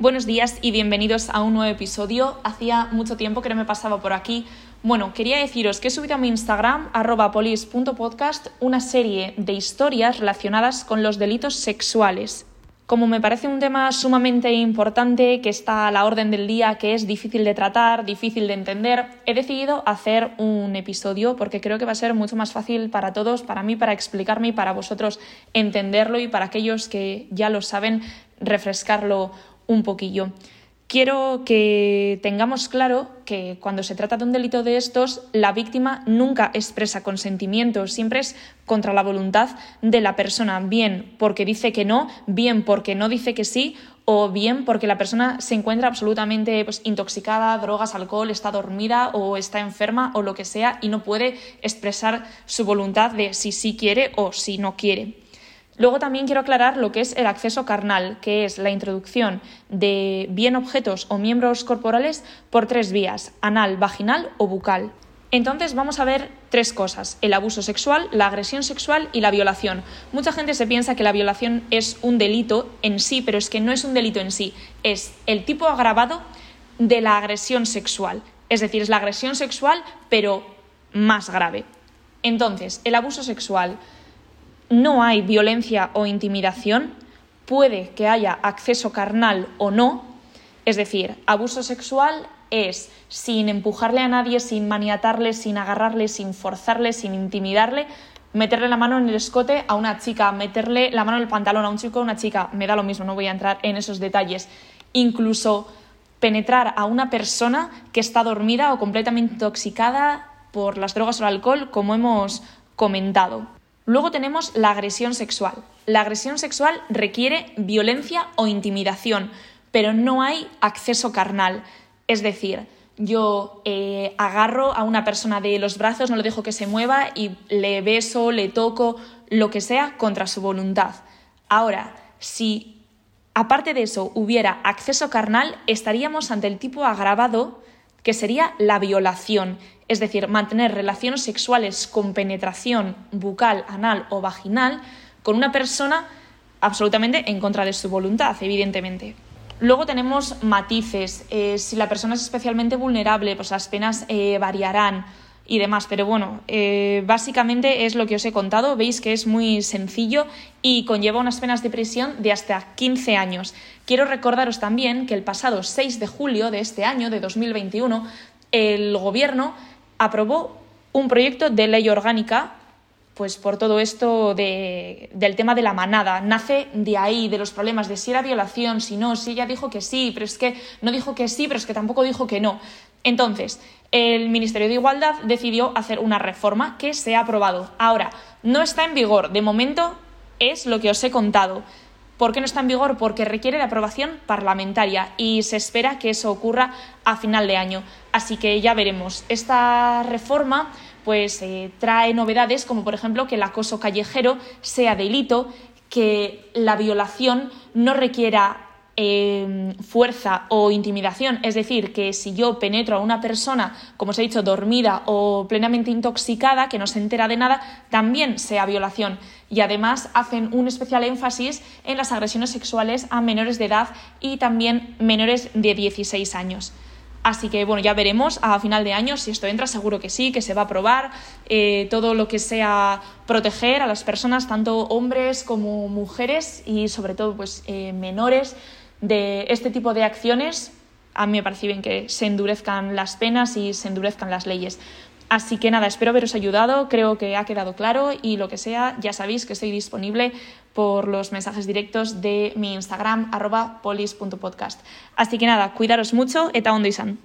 Buenos días y bienvenidos a un nuevo episodio. Hacía mucho tiempo que no me pasaba por aquí. Bueno, quería deciros que he subido a mi Instagram, polis.podcast, una serie de historias relacionadas con los delitos sexuales. Como me parece un tema sumamente importante, que está a la orden del día, que es difícil de tratar, difícil de entender, he decidido hacer un episodio porque creo que va a ser mucho más fácil para todos, para mí, para explicarme y para vosotros entenderlo y para aquellos que ya lo saben, refrescarlo un poquillo. Quiero que tengamos claro que cuando se trata de un delito de estos, la víctima nunca expresa consentimiento, siempre es contra la voluntad de la persona, bien porque dice que no, bien porque no dice que sí, o bien porque la persona se encuentra absolutamente pues, intoxicada, drogas, alcohol, está dormida o está enferma o lo que sea y no puede expresar su voluntad de si sí quiere o si no quiere. Luego también quiero aclarar lo que es el acceso carnal, que es la introducción de bien objetos o miembros corporales por tres vías, anal, vaginal o bucal. Entonces vamos a ver tres cosas, el abuso sexual, la agresión sexual y la violación. Mucha gente se piensa que la violación es un delito en sí, pero es que no es un delito en sí, es el tipo agravado de la agresión sexual. Es decir, es la agresión sexual, pero más grave. Entonces, el abuso sexual no hay violencia o intimidación, puede que haya acceso carnal o no, es decir, abuso sexual es sin empujarle a nadie, sin maniatarle, sin agarrarle, sin forzarle, sin intimidarle, meterle la mano en el escote a una chica, meterle la mano en el pantalón a un chico o a una chica, me da lo mismo, no voy a entrar en esos detalles. Incluso penetrar a una persona que está dormida o completamente intoxicada por las drogas o el alcohol, como hemos comentado. Luego tenemos la agresión sexual. La agresión sexual requiere violencia o intimidación, pero no hay acceso carnal. Es decir, yo eh, agarro a una persona de los brazos, no le dejo que se mueva y le beso, le toco, lo que sea, contra su voluntad. Ahora, si aparte de eso hubiera acceso carnal, estaríamos ante el tipo agravado que sería la violación, es decir, mantener relaciones sexuales con penetración bucal, anal o vaginal con una persona absolutamente en contra de su voluntad, evidentemente. Luego tenemos matices. Eh, si la persona es especialmente vulnerable, pues las penas eh, variarán y demás. Pero bueno, eh, básicamente es lo que os he contado. Veis que es muy sencillo y conlleva unas penas de prisión de hasta 15 años. Quiero recordaros también que el pasado 6 de julio de este año, de 2021, el Gobierno aprobó un proyecto de ley orgánica pues por todo esto del tema de la manada. Nace de ahí, de los problemas de si era violación, si no, si ella dijo que sí, pero es que no dijo que sí, pero es que tampoco dijo que no. Entonces, el Ministerio de Igualdad decidió hacer una reforma que se ha aprobado. Ahora, no está en vigor. De momento es lo que os he contado. ¿Por qué no está en vigor? Porque requiere de aprobación parlamentaria y se espera que eso ocurra a final de año. Así que ya veremos. Esta reforma pues eh, trae novedades como por ejemplo que el acoso callejero sea delito, que la violación no requiera Em, fuerza o intimidación, es decir, que si yo penetro a una persona, como os he dicho, dormida o plenamente intoxicada, que no se entera de nada, también sea violación. Y además hacen un especial énfasis en las agresiones sexuales a menores de edad y también menores de 16 años. Así que bueno, ya veremos a final de año si esto entra, seguro que sí, que se va a aprobar eh, todo lo que sea proteger a las personas, tanto hombres como mujeres y sobre todo pues eh, menores de este tipo de acciones, a mí me parece bien que se endurezcan las penas y se endurezcan las leyes. Así que nada, espero haberos ayudado, creo que ha quedado claro y lo que sea, ya sabéis que estoy disponible por los mensajes directos de mi Instagram arroba polis.podcast. Así que nada, cuidaros mucho, eta ondo izan.